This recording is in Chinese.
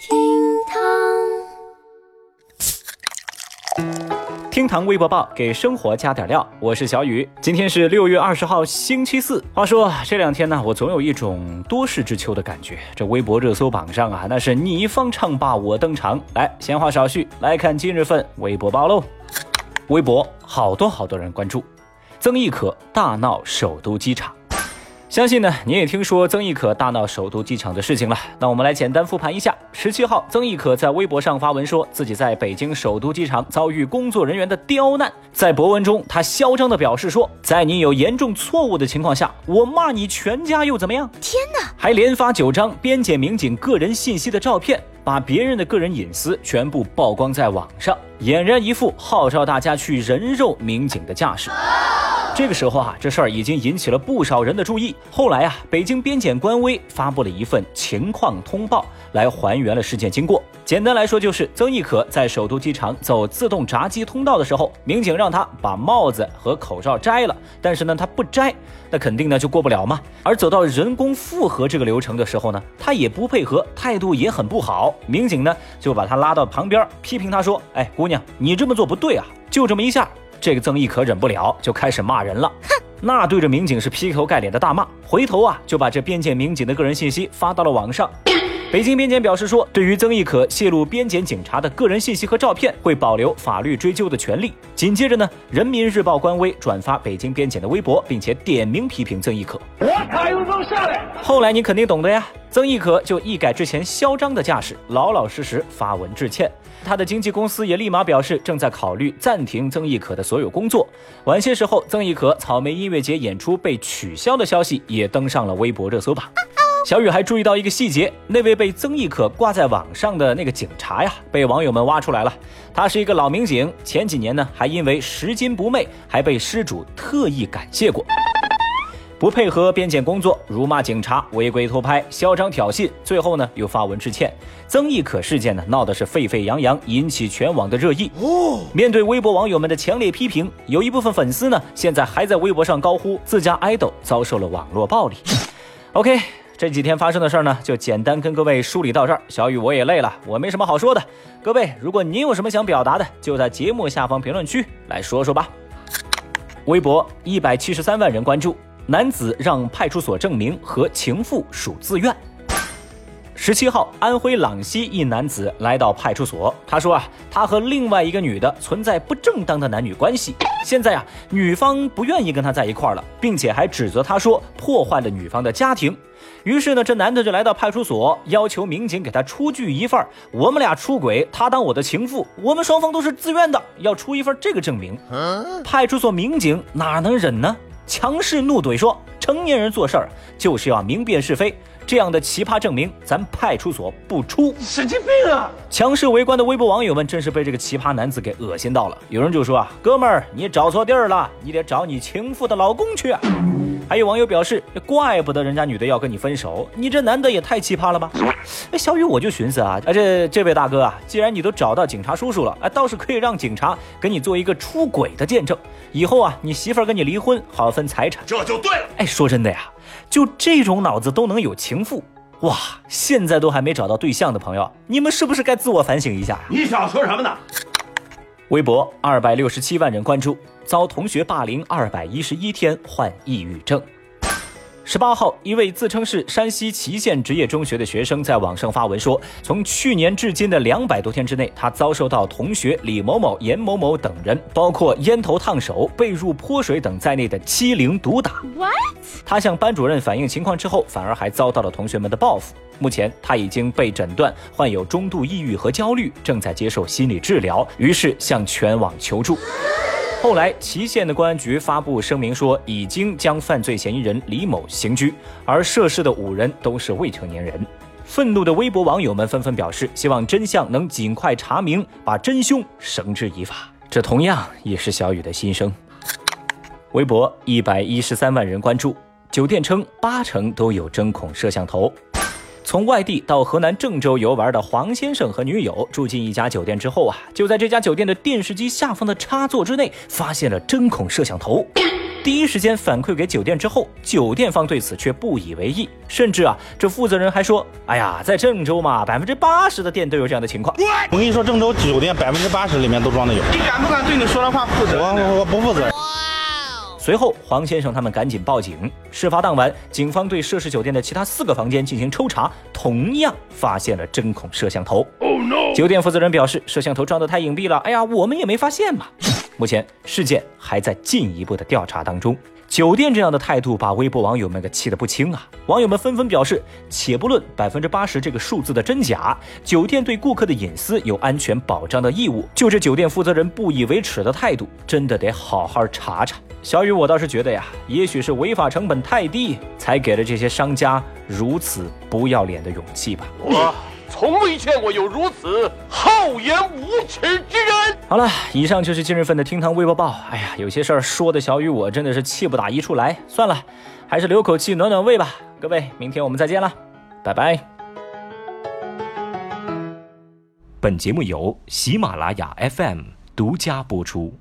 厅堂厅堂微博报给生活加点料，我是小雨。今天是六月二十号，星期四。话说这两天呢，我总有一种多事之秋的感觉。这微博热搜榜上啊，那是你方唱罢我登场。来，闲话少叙，来看今日份微博报喽。微博好多好多人关注，曾轶可大闹首都机场。相信呢，你也听说曾轶可大闹首都机场的事情了。那我们来简单复盘一下。十七号，曾轶可在微博上发文说自己在北京首都机场遭遇工作人员的刁难。在博文中，他嚣张地表示说，在你有严重错误的情况下，我骂你全家又怎么样？天哪！还连发九张边检民警个人信息的照片，把别人的个人隐私全部曝光在网上，俨然一副号召大家去人肉民警的架势。这个时候啊，这事儿已经引起了不少人的注意。后来啊，北京边检官微发布了一份情况通报，来还原了事件经过。简单来说，就是曾轶可在首都机场走自动闸机通道的时候，民警让他把帽子和口罩摘了，但是呢，他不摘，那肯定呢就过不了嘛。而走到人工复核这个流程的时候呢，他也不配合，态度也很不好。民警呢就把他拉到旁边，批评他说：“哎，姑娘，你这么做不对啊！”就这么一下。这个曾轶可忍不了，就开始骂人了。哼，那对着民警是劈头盖脸的大骂，回头啊就把这边检民警的个人信息发到了网上。北京边检表示说，对于曾轶可泄露边检警察的个人信息和照片，会保留法律追究的权利。紧接着呢，人民日报官微转发北京边检的微博，并且点名批评曾轶可。我卡有种下来。后来你肯定懂的呀，曾轶可就一改之前嚣张的架势，老老实实发文致歉。他的经纪公司也立马表示，正在考虑暂停曾轶可的所有工作。晚些时候，曾轶可草莓音乐节演出被取消的消息也登上了微博热搜榜。小雨还注意到一个细节，那位被曾轶可挂在网上的那个警察呀，被网友们挖出来了。他是一个老民警，前几年呢还因为拾金不昧，还被失主特意感谢过。不配合边检工作，辱骂警察，违规偷拍，嚣张挑衅，最后呢又发文致歉。曾轶可事件呢闹得是沸沸扬扬，引起全网的热议。哦，面对微博网友们的强烈批评，有一部分粉丝呢现在还在微博上高呼自家爱豆遭受了网络暴力。OK。这几天发生的事儿呢，就简单跟各位梳理到这儿。小雨我也累了，我没什么好说的。各位，如果您有什么想表达的，就在节目下方评论区来说说吧。微博一百七十三万人关注，男子让派出所证明和情妇属自愿。十七号，安徽朗西一男子来到派出所，他说啊，他和另外一个女的存在不正当的男女关系，现在啊，女方不愿意跟他在一块儿了，并且还指责他说破坏了女方的家庭。于是呢，这男的就来到派出所，要求民警给他出具一份我们俩出轨，他当我的情妇，我们双方都是自愿的，要出一份这个证明。派出所民警哪能忍呢？强势怒怼说：“成年人做事儿就是要明辨是非。”这样的奇葩证明，咱派出所不出。神经病啊！强势围观的微博网友们真是被这个奇葩男子给恶心到了。有人就说啊，哥们儿，你找错地儿了，你得找你情妇的老公去。还有网友表示，怪不得人家女的要跟你分手，你这男的也太奇葩了吧？哎，小雨我就寻思啊，哎这这位大哥啊，既然你都找到警察叔叔了，哎，倒是可以让警察给你做一个出轨的见证，以后啊，你媳妇儿跟你离婚，好分财产，这就对了。哎，说真的呀，就这种脑子都能有情妇，哇！现在都还没找到对象的朋友，你们是不是该自我反省一下呀？你想说什么呢？微博二百六十七万人关注，遭同学霸凌二百一十一天患抑郁症。十八号，一位自称是山西祁县职业中学的学生在网上发文说，从去年至今的两百多天之内，他遭受到同学李某某、严某某等人，包括烟头烫手、被褥泼水等在内的欺凌毒打。What？他向班主任反映情况之后，反而还遭到了同学们的报复。目前他已经被诊断患有中度抑郁和焦虑，正在接受心理治疗，于是向全网求助。后来，祁县的公安局发布声明说，已经将犯罪嫌疑人李某刑拘，而涉事的五人都是未成年人。愤怒的微博网友们纷纷表示，希望真相能尽快查明，把真凶绳之以法。这同样也是小雨的心声。微博一百一十三万人关注，酒店称八成都有针孔摄像头。从外地到河南郑州游玩的黄先生和女友住进一家酒店之后啊，就在这家酒店的电视机下方的插座之内发现了针孔摄像头。第一时间反馈给酒店之后，酒店方对此却不以为意，甚至啊，这负责人还说：“哎呀，在郑州嘛，百分之八十的店都有这样的情况。”我跟你说，郑州酒店百分之八十里面都装的有。你敢不敢对你说的话负责？我我不负责。随后，黄先生他们赶紧报警。事发当晚，警方对涉事酒店的其他四个房间进行抽查，同样发现了针孔摄像头。酒店负责人表示，摄像头装得太隐蔽了，哎呀，我们也没发现嘛。目前事件还在进一步的调查当中。酒店这样的态度把微博网友们给气得不轻啊！网友们纷纷表示，且不论百分之八十这个数字的真假，酒店对顾客的隐私有安全保障的义务。就这酒店负责人不以为耻的态度，真的得好好查查。小雨，我倒是觉得呀，也许是违法成本太低，才给了这些商家如此不要脸的勇气吧。从未见过有如此厚颜无耻之人。好了，以上就是今日份的厅堂微博报。哎呀，有些事儿说的小雨我真的是气不打一处来。算了，还是留口气暖暖胃吧。各位，明天我们再见了，拜拜。本节目由喜马拉雅 FM 独家播出。